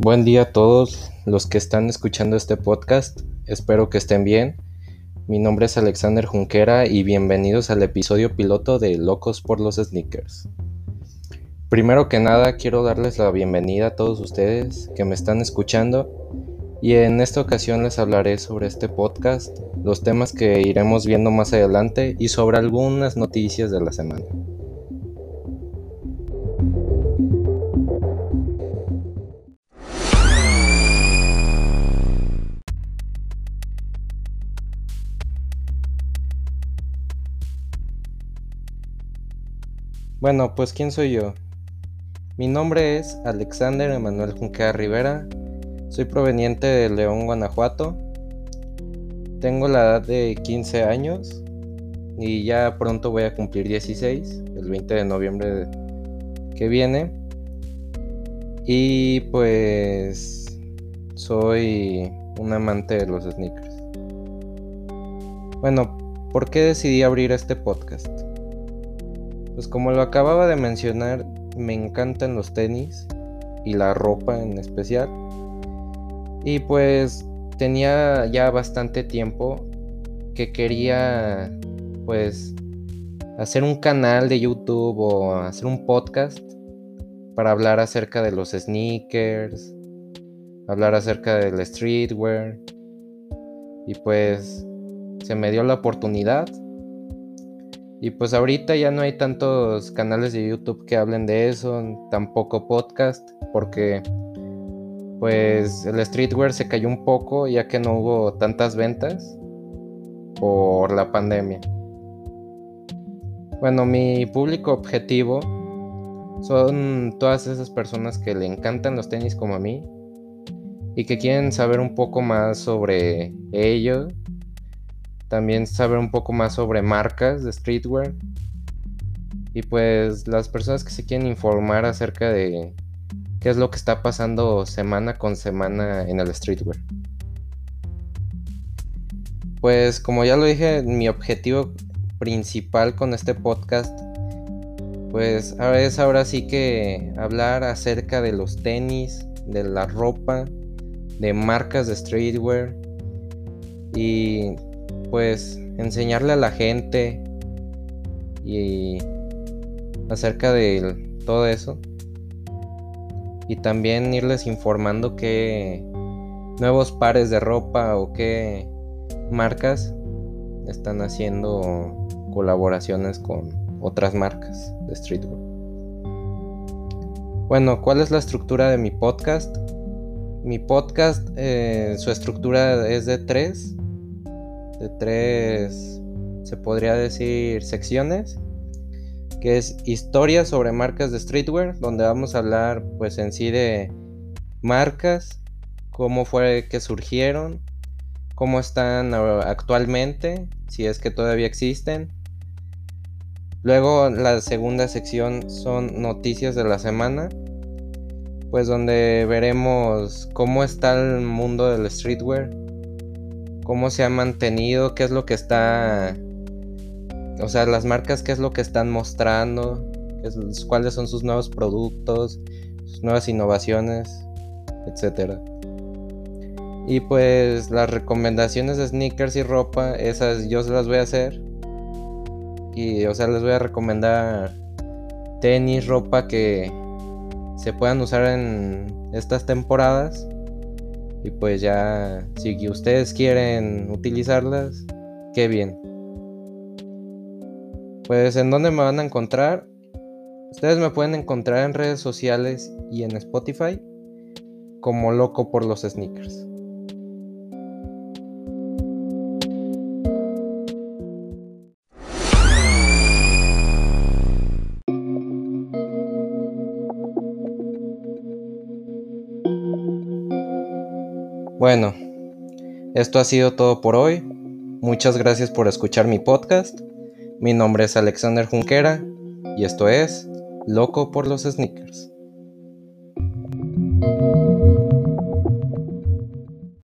Buen día a todos los que están escuchando este podcast. Espero que estén bien. Mi nombre es Alexander Junquera y bienvenidos al episodio piloto de Locos por los Sneakers. Primero que nada quiero darles la bienvenida a todos ustedes que me están escuchando y en esta ocasión les hablaré sobre este podcast, los temas que iremos viendo más adelante y sobre algunas noticias de la semana. Bueno, pues ¿quién soy yo? Mi nombre es Alexander Emanuel Junquea Rivera, soy proveniente de León, Guanajuato, tengo la edad de 15 años y ya pronto voy a cumplir 16, el 20 de noviembre que viene. Y pues soy un amante de los sneakers. Bueno, ¿por qué decidí abrir este podcast? Pues como lo acababa de mencionar, me encantan los tenis y la ropa en especial. Y pues tenía ya bastante tiempo que quería pues hacer un canal de YouTube o hacer un podcast para hablar acerca de los sneakers, hablar acerca del streetwear. Y pues se me dio la oportunidad y pues ahorita ya no hay tantos canales de YouTube que hablen de eso, tampoco podcast, porque pues el streetwear se cayó un poco ya que no hubo tantas ventas por la pandemia. Bueno, mi público objetivo son todas esas personas que le encantan los tenis como a mí y que quieren saber un poco más sobre ellos también saber un poco más sobre marcas de streetwear. Y pues las personas que se quieren informar acerca de qué es lo que está pasando semana con semana en el streetwear. Pues como ya lo dije, mi objetivo principal con este podcast pues es ahora sí que hablar acerca de los tenis, de la ropa, de marcas de streetwear y pues enseñarle a la gente y acerca de todo eso y también irles informando qué nuevos pares de ropa o qué marcas están haciendo colaboraciones con otras marcas de streetwear. Bueno, ¿cuál es la estructura de mi podcast? Mi podcast, eh, su estructura es de tres de tres, se podría decir, secciones, que es historia sobre marcas de streetwear, donde vamos a hablar pues en sí de marcas, cómo fue que surgieron, cómo están actualmente, si es que todavía existen. Luego la segunda sección son noticias de la semana, pues donde veremos cómo está el mundo del streetwear, cómo se ha mantenido, qué es lo que está, o sea, las marcas, qué es lo que están mostrando, cuáles son sus nuevos productos, sus nuevas innovaciones, etcétera. Y pues las recomendaciones de sneakers y ropa, esas yo se las voy a hacer. Y o sea, les voy a recomendar tenis, ropa que se puedan usar en estas temporadas y pues ya, si ustedes quieren utilizarlas, qué bien. Pues en dónde me van a encontrar. Ustedes me pueden encontrar en redes sociales y en Spotify como loco por los sneakers. Bueno, esto ha sido todo por hoy. Muchas gracias por escuchar mi podcast. Mi nombre es Alexander Junquera y esto es Loco por los Sneakers.